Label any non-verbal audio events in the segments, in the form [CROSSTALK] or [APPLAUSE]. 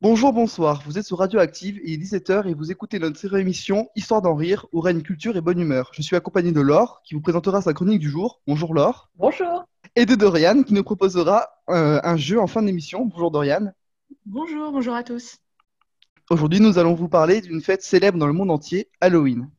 Bonjour, bonsoir, vous êtes sur Radioactive, il est 17h et vous écoutez notre émission Histoire d'en rire, où règne culture et bonne humeur. Je suis accompagné de Laure, qui vous présentera sa chronique du jour. Bonjour Laure. Bonjour. Et de Dorian, qui nous proposera euh, un jeu en fin d'émission. Bonjour Dorian. Bonjour, bonjour à tous. Aujourd'hui, nous allons vous parler d'une fête célèbre dans le monde entier, Halloween.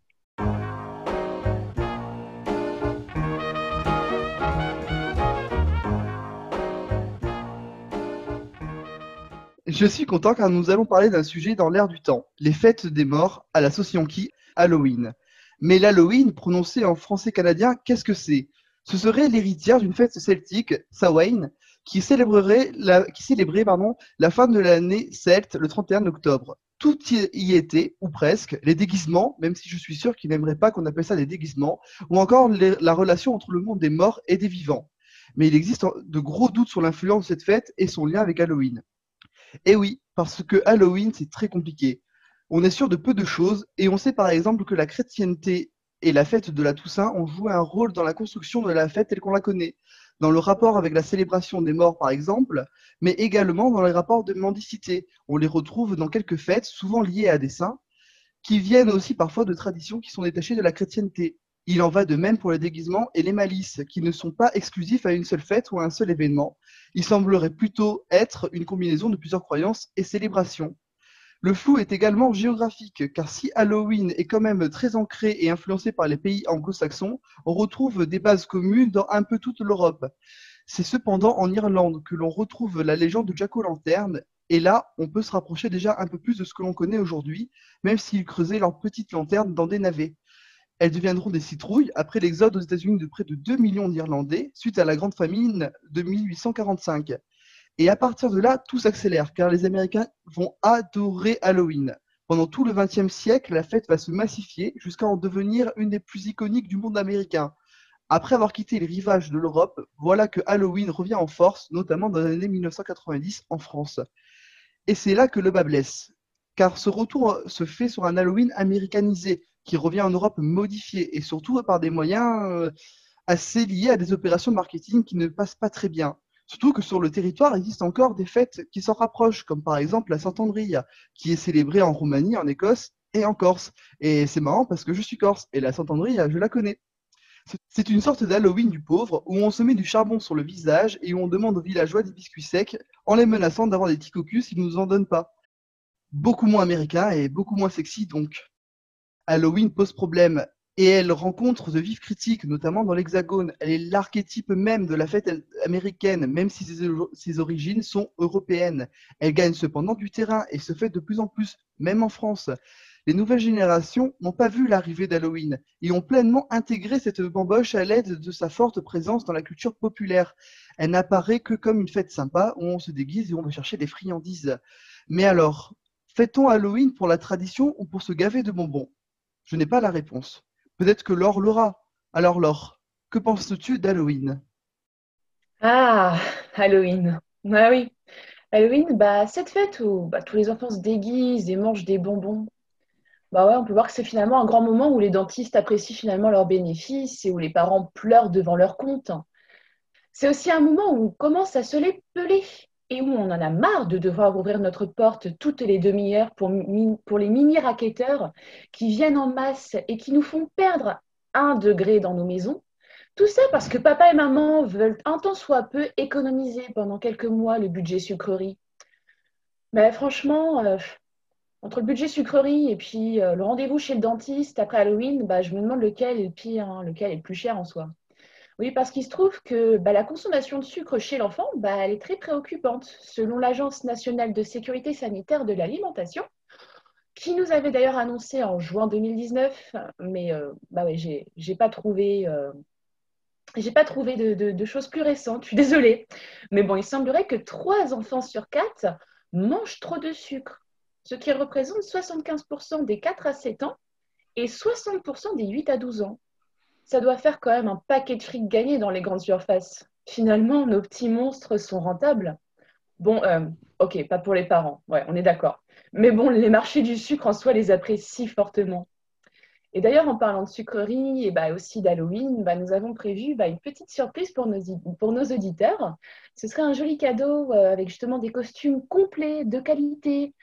Je suis content car nous allons parler d'un sujet dans l'air du temps, les fêtes des morts à la Yankee, Halloween. Mais l'Halloween, prononcé en français canadien, qu'est-ce que c'est? Ce serait l'héritière d'une fête celtique, Samhain, qui célébrerait la, célébrait la fin de l'année celte le 31 octobre. Tout y était, ou presque, les déguisements, même si je suis sûr qu'il n'aimerait pas qu'on appelle ça des déguisements, ou encore la relation entre le monde des morts et des vivants. Mais il existe de gros doutes sur l'influence de cette fête et son lien avec Halloween. Eh oui, parce que Halloween, c'est très compliqué. On est sûr de peu de choses, et on sait par exemple que la chrétienté et la fête de la Toussaint ont joué un rôle dans la construction de la fête telle qu'on la connaît, dans le rapport avec la célébration des morts par exemple, mais également dans les rapports de mendicité. On les retrouve dans quelques fêtes, souvent liées à des saints, qui viennent aussi parfois de traditions qui sont détachées de la chrétienté. Il en va de même pour les déguisements et les malices, qui ne sont pas exclusifs à une seule fête ou à un seul événement. Il semblerait plutôt être une combinaison de plusieurs croyances et célébrations. Le flou est également géographique, car si Halloween est quand même très ancré et influencé par les pays anglo-saxons, on retrouve des bases communes dans un peu toute l'Europe. C'est cependant en Irlande que l'on retrouve la légende de Jack O'Lantern, et là, on peut se rapprocher déjà un peu plus de ce que l'on connaît aujourd'hui, même s'ils creusaient leurs petites lanternes dans des navets. Elles deviendront des citrouilles après l'exode aux États-Unis de près de 2 millions d'Irlandais suite à la grande famine de 1845. Et à partir de là, tout s'accélère car les Américains vont adorer Halloween. Pendant tout le XXe siècle, la fête va se massifier jusqu'à en devenir une des plus iconiques du monde américain. Après avoir quitté les rivages de l'Europe, voilà que Halloween revient en force, notamment dans les années 1990 en France. Et c'est là que le bas blesse, car ce retour se fait sur un Halloween américanisé, qui revient en Europe modifié et surtout par des moyens euh, assez liés à des opérations de marketing qui ne passent pas très bien. Surtout que sur le territoire, il existe encore des fêtes qui s'en rapprochent, comme par exemple la Saint-André, qui est célébrée en Roumanie, en Écosse et en Corse. Et c'est marrant parce que je suis corse et la Saint-André, je la connais. C'est une sorte d'Halloween du pauvre où on se met du charbon sur le visage et où on demande aux villageois des biscuits secs en les menaçant d'avoir des petits cocus s'ils ne nous en donnent pas. Beaucoup moins américain et beaucoup moins sexy donc. Halloween pose problème et elle rencontre de vives critiques, notamment dans l'Hexagone. Elle est l'archétype même de la fête américaine, même si ses, origines sont européennes. Elle gagne cependant du terrain et se fait de plus en plus, même en France. Les nouvelles générations n'ont pas vu l'arrivée d'Halloween et ont pleinement intégré cette bamboche à l'aide de sa forte présence dans la culture populaire. Elle n'apparaît que comme une fête sympa où on se déguise et on va chercher des friandises. Mais alors, fait-on Halloween pour la tradition ou pour se gaver de bonbons? Je n'ai pas la réponse. Peut-être que Laure l'aura. Alors Laure, que penses-tu d'Halloween? Ah, Halloween. Ah oui. Halloween, bah, cette fête où bah, tous les enfants se déguisent et mangent des bonbons. Bah ouais, on peut voir que c'est finalement un grand moment où les dentistes apprécient finalement leurs bénéfices et où les parents pleurent devant leur compte. C'est aussi un moment où on commence à se les peler et où on en a marre de devoir ouvrir notre porte toutes les demi-heures pour, les mini-raquetteurs qui viennent en masse et qui nous font perdre un degré dans nos maisons. Tout ça parce que papa et maman veulent un temps soit peu économiser pendant quelques mois le budget sucrerie. Mais franchement, euh, entre le budget sucrerie et puis euh, le rendez-vous chez le dentiste après Halloween, bah, je me demande lequel est pire, hein, lequel est le plus cher en soi. Oui, parce qu'il se trouve que bah, la consommation de sucre chez l'enfant, bah, elle est très préoccupante, selon l'Agence nationale de sécurité sanitaire de l'alimentation, qui nous avait d'ailleurs annoncé en juin 2019, mais euh, bah pas trouvé, euh, pas trouvé de, de, choses plus récentes, je suis désolée. Mais bon, il semblerait que 3 enfants sur 4 mangent trop de sucre, ce qui représente 75% des 4 à 7 ans et 60% des 8 à 12 ans ça doit faire quand même un paquet de fric gagné dans les grandes surfaces. Finalement, nos petits monstres sont rentables. Bon, euh, ok, pas pour les parents, ouais, on est d'accord. Mais bon, les marchés du sucre en soi les apprécient fortement. Et d'ailleurs, en parlant de sucreries et bah, aussi d'Halloween, bah, nous avons prévu bah, une petite surprise pour nos, pour nos auditeurs. Ce serait un joli cadeau euh, avec justement des costumes complets, de qualité,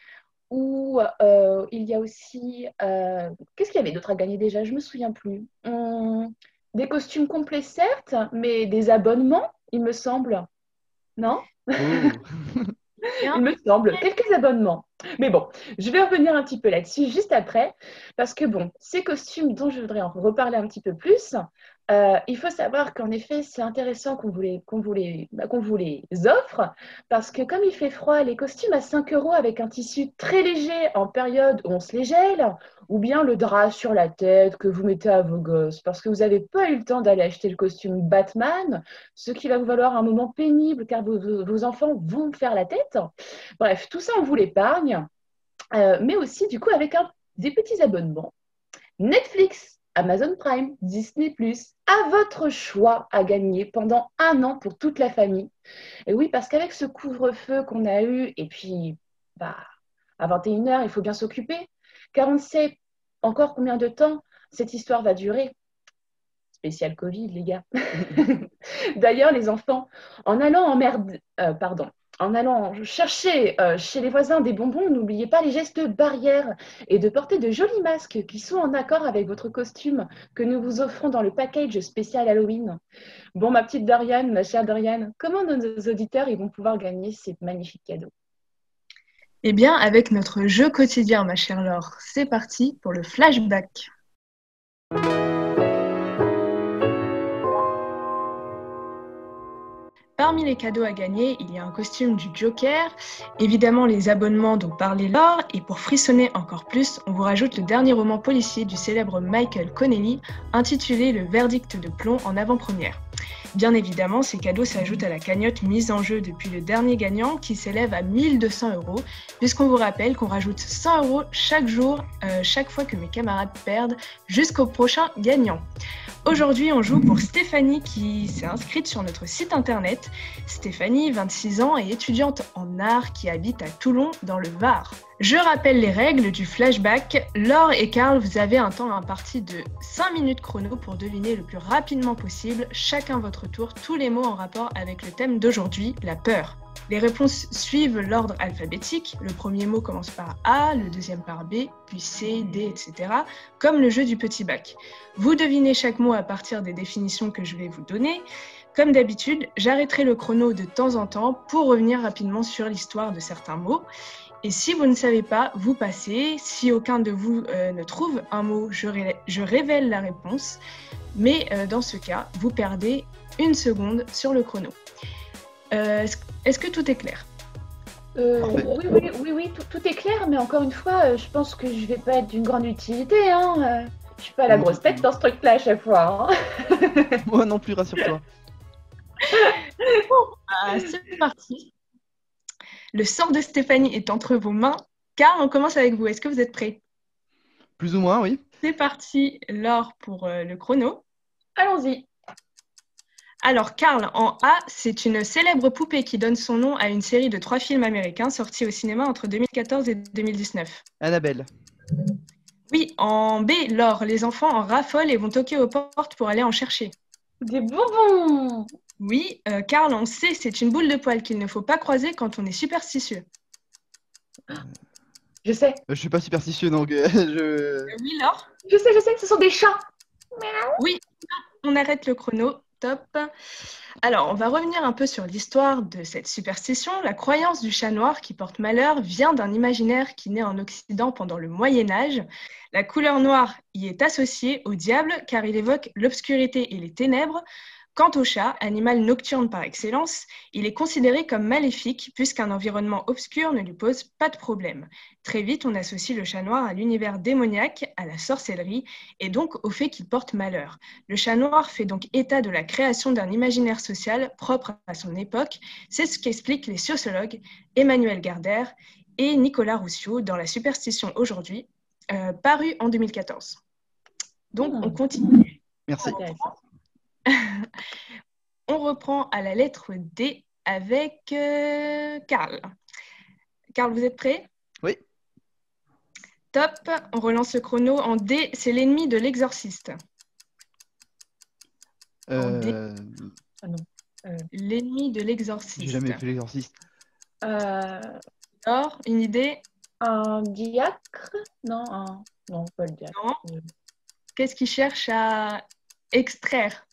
où euh, il y a aussi... euh, Qu'est-ce qu'il y avait d'autre à gagner déjà? Je ne me souviens plus. Hum, des costumes complets, certes, mais des abonnements, il me semble. Non? Oh. [LAUGHS] Il me semble, quelques abonnements. Mais bon, je vais revenir un petit peu là-dessus juste après, parce que bon, ces costumes dont je voudrais en reparler un petit peu plus, euh, il faut savoir qu'en effet, c'est intéressant qu'on vous, les, qu'on, vous les, bah, offre, parce que comme il fait froid, les costumes à 5 euros avec un tissu très léger en période où on se les gèle, ou bien le drap sur la tête que vous mettez à vos gosses, parce que vous n'avez pas eu le temps d'aller acheter le costume Batman, ce qui va vous valoir un moment pénible car vos enfants vont faire la tête. Bref, tout ça, on vous l'épargne, Euh, mais aussi du coup avec un- des petits abonnements. Netflix, Amazon Prime, Disney ⁇ à votre choix à gagner pendant un an pour toute la famille. Et oui, parce qu'avec ce couvre-feu qu'on a eu, et puis bah, à 21h, il faut bien s'occuper, car on ne sait encore combien de temps cette histoire va durer. Spécial Covid, les gars. [LAUGHS] D'ailleurs, les enfants, en allant en merde, euh, pardon, en allant chercher euh, chez les voisins des bonbons, n'oubliez pas les gestes barrières et de porter de jolis masques qui sont en accord avec votre costume que nous vous offrons dans le package spécial Halloween. Bon, ma petite Doriane, ma chère Doriane, comment nos auditeurs vont pouvoir gagner ces magnifiques cadeaux? Eh bien, avec notre jeu quotidien, ma chère Laure, c'est parti pour le flashback. Parmi les cadeaux à gagner, il y a un costume du Joker, évidemment les abonnements dont parlait Laure, et pour frissonner encore plus, on vous rajoute le dernier roman policier du célèbre Michael Connelly, intitulé Le verdict de plomb en avant-première. Bien évidemment, ces cadeaux s'ajoutent à la cagnotte mise en jeu depuis le dernier gagnant qui s'élève à 1200 euros, puisqu'on vous rappelle qu'on rajoute 100 euros chaque jour, euh, chaque fois que mes camarades perdent, jusqu'au prochain gagnant. Aujourd'hui, on joue pour Stéphanie qui s'est inscrite sur notre site internet. Stéphanie, 26 ans, est étudiante en art qui habite à Toulon dans le Var. Je rappelle les règles du flashback. Laure et Karl, vous avez un temps imparti de 5 minutes chrono pour deviner le plus rapidement possible, chacun votre tour, tous les mots en rapport avec le thème d'aujourd'hui, la peur. Les réponses suivent l'ordre alphabétique. Le premier mot commence par A, le deuxième par B, puis C, D, etc. Comme le jeu du petit bac. Vous devinez chaque mot à partir des définitions que je vais vous donner. Comme d'habitude, j'arrêterai le chrono de temps en temps pour revenir rapidement sur l'histoire de certains mots. Et si vous ne savez pas, vous passez. Si aucun de vous euh, ne trouve un mot, je, ré- je révèle la réponse. Mais euh, dans ce cas, vous perdez une seconde sur le chrono. Euh, Est-ce que tout est clair? Euh, oui, oui, oui, oui, tout, tout est clair, mais encore une fois, euh, je pense que je vais pas être d'une grande utilité. Hein. euh, Je suis pas la grosse tête dans ce truc-là à chaque fois. hein. [LAUGHS] Moi non plus, rassure-toi. Ah, C'est parti. Le sort de Stéphanie est entre vos mains. Car on commence avec vous. Est-ce que vous êtes prêts? Plus ou moins, oui. C'est parti, Laure, pour euh, le chrono. Allons-y. Alors, Karl, en A, c'est une célèbre poupée qui donne son nom à une série de trois films américains sortis au cinéma entre 2014 et 2019. Annabelle. Oui, en B, Laure, les enfants en raffolent et vont toquer aux portes pour aller en chercher. Des bonbons. Oui, euh, Karl, en C, c'est une boule de poil qu'il ne faut pas croiser quand on est superstitieux. Je sais, Euh, Je suis pas superstitieux, donc euh, [LAUGHS] je... Euh, oui, Laure? Je sais, je sais, ce sont des chats. On arrête le chrono. Top. Alors, on va revenir un peu sur l'histoire de cette superstition. La croyance du chat noir qui porte malheur vient d'un imaginaire qui naît en Occident pendant le Moyen Âge. La couleur noire y est associée au diable car il évoque l'obscurité et les ténèbres. Quant au chat, animal nocturne par excellence, il est considéré comme maléfique puisqu'un environnement obscur ne lui pose pas de problème. Très vite, on associe le chat noir à l'univers démoniaque, à la sorcellerie et donc au fait qu'il porte malheur. Le chat noir fait donc état de la création d'un imaginaire social propre à son époque. C'est ce qu'expliquent les sociologues Emmanuel Gardère et Nicolas Roussio dans La superstition aujourd'hui, euh, paru en 2014. Donc, on continue. Merci. [LAUGHS] On reprend à la lettre D avec euh, Karl. Karl, vous êtes prêt? Oui. Top, on relance le chrono. En D, c'est l'ennemi de l'exorciste. Euh, L'ennemi de l'exorciste. J'ai jamais fait l'exorciste. Euh, Or, une idée? un diacre? Non, un... non, pas le diacre. Qu'est-ce qu'il cherche à extraire,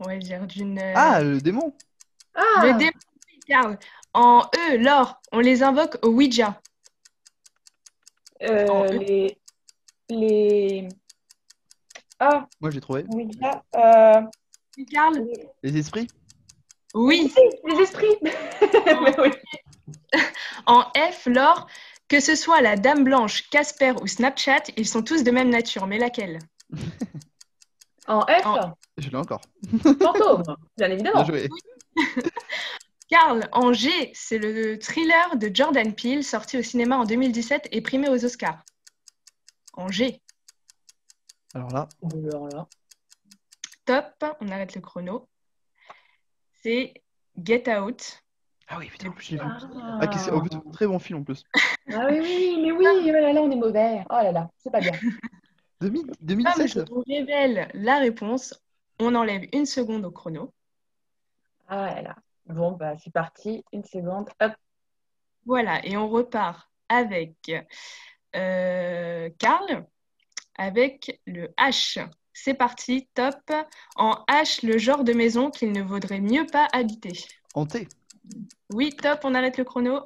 on va dire, d'une... Ah, le démon Ah Le démon, Carl. En E, l'or, on les invoque au Ouija. Euh, En E. les... les... Ah, Moi, j'ai trouvé. oui, là, euh, Carl les... Les esprits Oui. les esprits Mais oui. [LAUGHS] En F, l'or, que ce soit la Dame Blanche, Casper ou Snapchat, ils sont tous de même nature. Mais laquelle? [LAUGHS] En F, En- Je l'ai encore. fantôme, bien [LAUGHS] Bien évidemment. joué. [LAUGHS] Carl, en G, c'est le thriller de Jordan Peele, sorti au cinéma en 2017 et primé aux Oscars. En G. Alors là, Alors là. Top, on arrête le chrono. C'est Get Out. ah oui, putain, je l'ai vu. Ah, Ah, qui c'est- en plus, très bon film en plus. Ah oui, oui, mais oui, oh là là, on est mauvais. Oh là là, c'est pas bien. [LAUGHS] 2000 Comme 2016 je vous révèle la réponse, on enlève une seconde au chrono. Ah là. Bon, bah c'est parti, une seconde. Hop. Voilà, et on repart avec euh, Karl, avec le H. C'est parti, top. En H, le genre de maison qu'il ne vaudrait mieux pas habiter. Hanté. Oui, top, on arrête le chrono.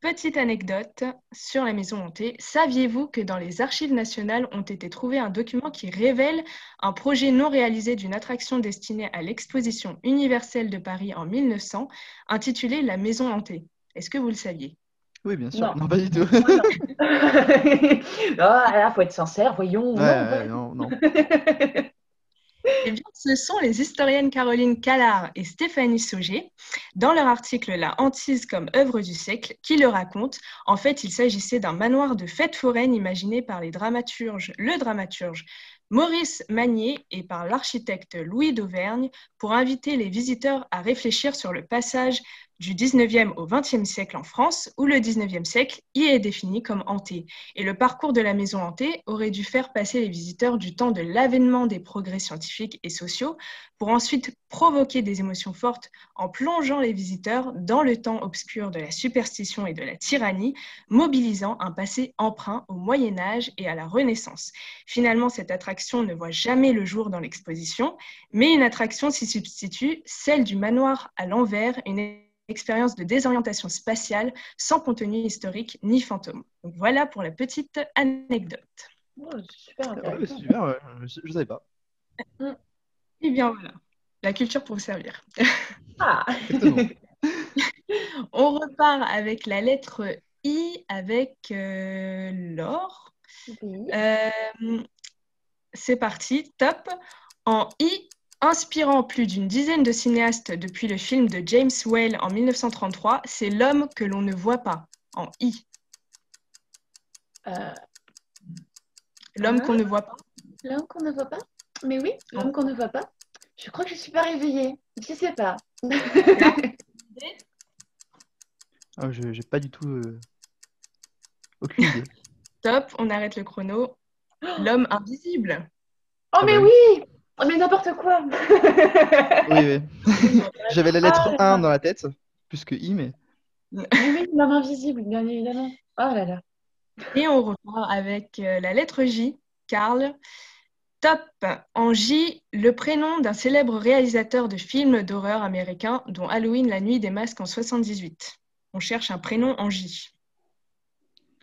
Petite anecdote sur la maison hantée. Saviez-vous que dans les archives nationales ont été trouvés un document qui révèle un projet non réalisé d'une attraction destinée à l'exposition universelle de Paris en 1900, intitulée La maison hantée? Est-ce que vous le saviez? Oui, bien sûr. Non. Non, pas du tout. [LAUGHS] [LAUGHS] ah là, faut être sincère, voyons. Ouais, Non, ouais, pas- non, non. [LAUGHS] Eh ce sont les historiennes Caroline Callard et Stéphanie Sauger, dans leur article La hantise comme œuvre du siècle, qui le racontent. En fait, il s'agissait d'un manoir de fête foraine imaginé par les dramaturges, le dramaturge Maurice Magnier et par l'architecte Louis d'Auvergne pour inviter les visiteurs à réfléchir sur le passage du 19e au 20e siècle en France, où le 19e siècle y est défini comme hanté. Et le parcours de la maison hantée aurait dû faire passer les visiteurs du temps de l'avènement des progrès scientifiques et sociaux pour ensuite provoquer des émotions fortes en plongeant les visiteurs dans le temps obscur de la superstition et de la tyrannie, mobilisant un passé emprunt au Moyen Âge et à la Renaissance. Finalement, cette attraction ne voit jamais le jour dans l'exposition, mais une attraction s'y substitue, celle du manoir à l'envers, une expérience de désorientation spatiale sans contenu historique ni fantôme. Donc voilà pour la petite anecdote. Oh, super Ouais, ouais. je, je savais pas. Et bien voilà, la culture pour vous servir. Ah. [LAUGHS] On repart avec la lettre I avec euh, l'or. oui. Euh, c'est parti, top. En I, inspirant plus d'une dizaine de cinéastes depuis le film de James Whale en 1933, c'est l'homme que l'on ne voit pas. En I, Euh, l'homme Ah. qu'on ne voit pas. l'homme qu'on ne voit pas? Mais oui, l'homme qu'on ne voit pas. Je crois que je suis pas réveillée. Je sais pas. Ah, je j'ai pas du tout. euh, Aucune idée. [LAUGHS] Top, on arrête le chrono. L'homme invisible. Oh, Ah mais bah oui Oh, mais n'importe quoi Oui, oui. [LAUGHS] J'avais la lettre Ah, 1 dans la tête, plus que I, mais. Oui, l'homme invisible, bien évidemment. Oh là là. Et on repart avec euh, la lettre J, Karl. Top. En J, le prénom d'un célèbre réalisateur de films d'horreur américain, dont Halloween, la nuit des masques en 78. On cherche un prénom en J.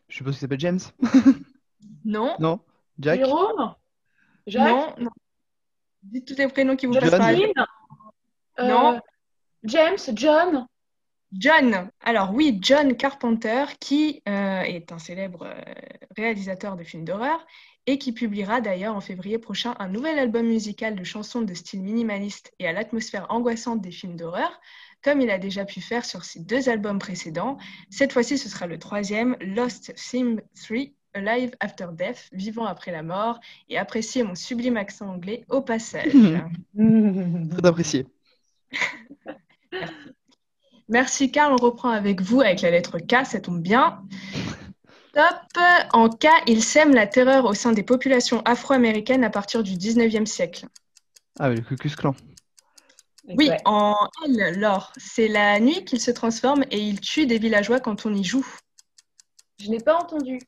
Je suppose qu'il s'appelle James. Non, Non Jack Jérôme? Jacques? Non, non. Dites tous les prénoms qui vous passent par la tête. Justine Euh, Non. James, John John. Alors oui, John Carpenter, qui euh, est un célèbre euh, réalisateur de films d'horreur et qui publiera d'ailleurs en février prochain un nouvel album musical de chansons de style minimaliste et à l'atmosphère angoissante des films d'horreur, comme il a déjà pu faire sur ses deux albums précédents. Cette fois-ci, ce sera le troisième, Lost Theme 3, Alive After Death, Vivant après la mort, et appréciez mon sublime accent anglais au passage. [LAUGHS] Très apprécié. Merci Karl, on reprend avec vous avec la lettre K, ça tombe bien. Top. En K, il sème la terreur au sein des populations afro-américaines à partir du 19e siècle. Ah oui, le Ku Klux Klan. Oui, Ouais. en L, Laure, c'est la nuit qu'il se transforme et il tue des villageois quand on y joue. Je n'ai pas entendu.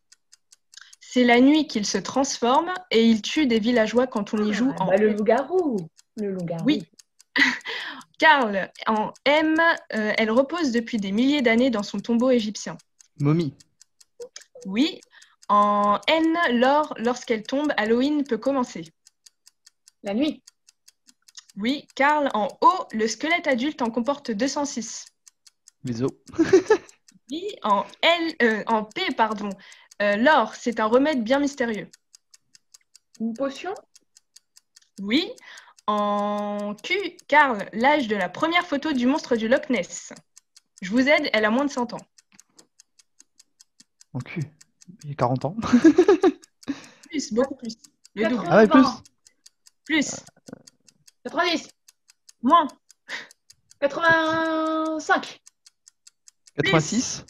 C'est la nuit qu'il se transforme et il tue des villageois quand on y joue Ah, en bah, le loup-garou. Le loup-garou. Oui. [LAUGHS] Karl, en M, euh, elle repose depuis des milliers d'années dans son tombeau égyptien. Momie. Oui. En N, lorsqu'elle tombe, Halloween peut commencer. La nuit. Oui. Karl, en O, le squelette adulte en comporte 206. Les os. Oui. En, L, euh, en P, pardon, euh, Laure, c'est un remède bien mystérieux. Une potion? Oui. En Q, Karl, l'âge de la première photo du monstre du Loch Ness. Je vous aide, elle a moins de 100 ans. En cul. Il a 40 ans. [LAUGHS] Plus, beaucoup plus. Le double. Ah ouais, plus. Plus. 90. Moins. 85. 86.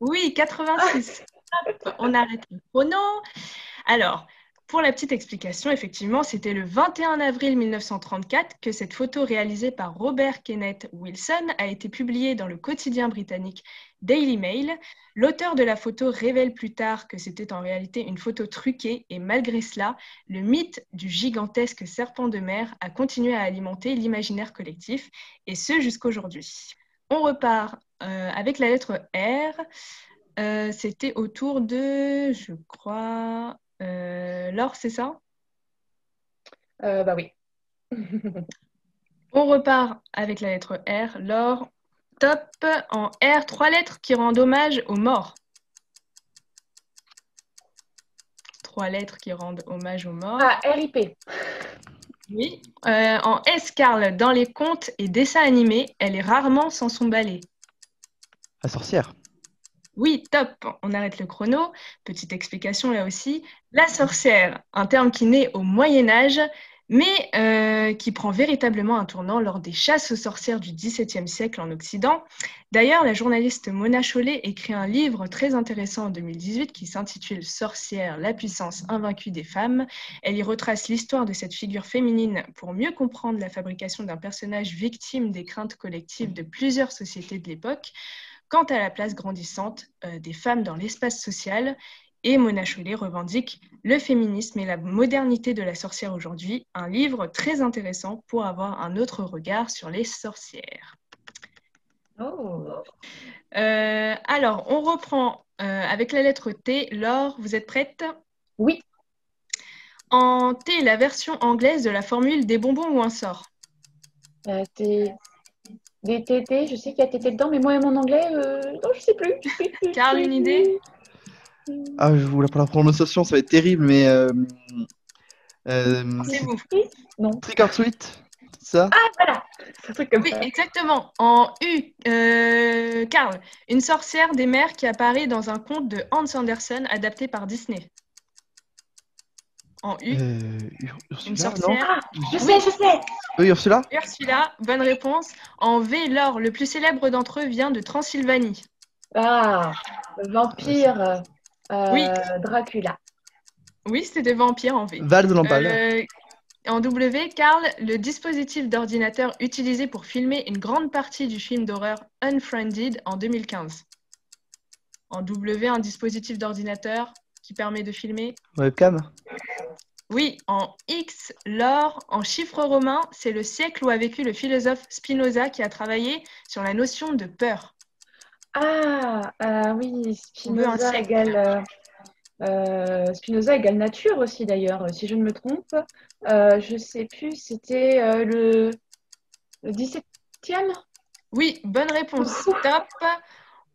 Oui, 86. On arrête le chrono. Alors, pour la petite explication, effectivement, c'était le 21 avril 1934 que cette photo réalisée par Robert Kenneth Wilson a été publiée dans le quotidien britannique Daily Mail. L'auteur de la photo révèle plus tard que c'était en réalité une photo truquée et malgré cela, le mythe du gigantesque serpent de mer a continué à alimenter l'imaginaire collectif et ce jusqu'aujourd'hui. On repart euh, avec la lettre R. Euh, c'était autour de, je crois, euh, Laure, c'est ça? Euh, bah oui. [LAUGHS] On repart avec la lettre R. Laure, top. En R, trois lettres qui rendent hommage aux morts. Trois lettres qui rendent hommage aux morts. Ah, RIP. Oui. Euh, en S, Carl, dans les contes et dessins animés, elle est rarement sans son balai. La sorcière. Oui, top, on arrête le chrono. Petite explication là aussi. La sorcière, un terme qui naît au Moyen Âge, mais euh, qui prend véritablement un tournant lors des chasses aux sorcières du XVIIe siècle en Occident. D'ailleurs, la journaliste Mona Chollet écrit un livre très intéressant en 2018 qui s'intitule Sorcière, la puissance invaincue des femmes. Elle y retrace l'histoire de cette figure féminine pour mieux comprendre la fabrication d'un personnage victime des craintes collectives de plusieurs sociétés de l'époque quant à la place grandissante euh, des femmes dans l'espace social. Et Mona Chollet revendique Le féminisme et la modernité de la sorcière aujourd'hui, un livre très intéressant pour avoir un autre regard sur les sorcières. Oh. Euh, alors, on reprend euh, avec la lettre T. Laure, vous êtes prête? Oui. En T, la version anglaise de la formule des bonbons ou un sort? Euh, t'es- Des TT, je sais qu'il y a TT dedans, mais moi, mon anglais, euh, non, je sais plus. Carl, une idée? Ah, je vous la pour la prononciation, ça va être terrible, mais. Euh, euh, C'est vous. Non. Trick or Treat, c'est ça? Voilà. C'est un truc comme Oui, ça. exactement. En U, euh, Karl, une sorcière des mers qui apparaît dans un conte de Hans Andersen adapté par Disney. En U, Euh, Ur- une Ursula, non. Je sais, je sais. Oui, Ursula Ursula, bonne réponse. En V, Laure, le plus célèbre d'entre eux vient de Transylvanie. Ah, vampire. euh, Oui. Dracula. Oui, c'était des vampires en V. Val de. Euh, en W, Karl, le dispositif d'ordinateur utilisé pour filmer une grande partie du film d'horreur Unfriended en 2015. En W, un dispositif d'ordinateur qui permet de filmer. Webcam Oui, en X, l'or, en chiffres romains, c'est le siècle où a vécu le philosophe Spinoza qui a travaillé sur la notion de peur. Ah, euh, oui, Spinoza égale, euh, euh, Spinoza égale nature aussi d'ailleurs, si je ne me trompe. Euh, je sais plus, c'était le, le 17e? Oui, bonne réponse. Top.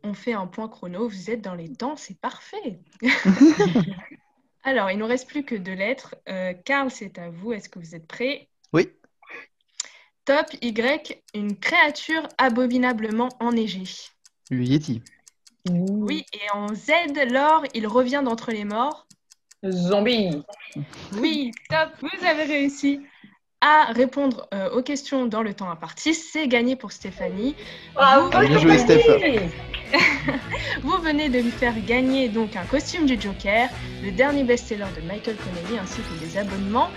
On fait un point chrono. Vous êtes dans les temps, c'est parfait. [LAUGHS] Alors, il ne nous reste plus que deux lettres. Euh, Karl, c'est à vous. Est-ce que vous êtes prêt Oui. Top Y, une créature abominablement enneigée. Le Yeti. Oui, et en Z, l'or, il revient d'entre les morts. Zombie. Oui, top, vous avez réussi. À répondre euh, aux questions dans le temps imparti. C'est gagné pour Stéphanie. Bravo, bien joué, Stéphanie. [LAUGHS] Vous venez de lui faire gagner donc un costume du Joker, le dernier best-seller de Michael Connelly, ainsi que des abonnements.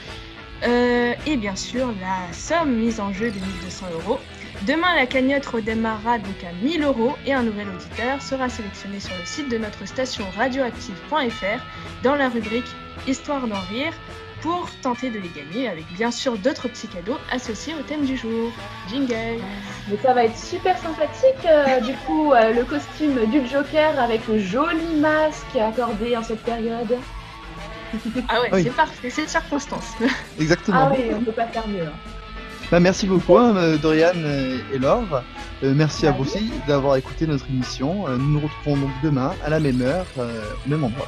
Euh, et bien sûr, la somme mise en jeu de 1200 euros. Demain, la cagnotte redémarrera donc à 1000 euros et un nouvel auditeur sera sélectionné sur le site de notre station radioactive.fr dans la rubrique Histoire d'en rire pour tenter de les gagner avec bien sûr d'autres petits cadeaux associés au thème du jour. Jingle Mais ça va être super sympathique, euh, [LAUGHS] du coup, euh, le costume du Joker avec le joli masque accordé en cette période. Ah ouais, Oui. c'est parfait, c'est circonstance. [LAUGHS] Exactement. Ah oui, on peut pas faire mieux. hein. Bah, merci beaucoup, hein, euh, Dorian et Laure. Euh, merci à vous aussi d'avoir écouté notre émission. Euh, nous nous retrouvons donc demain à la même heure, euh, au même endroit.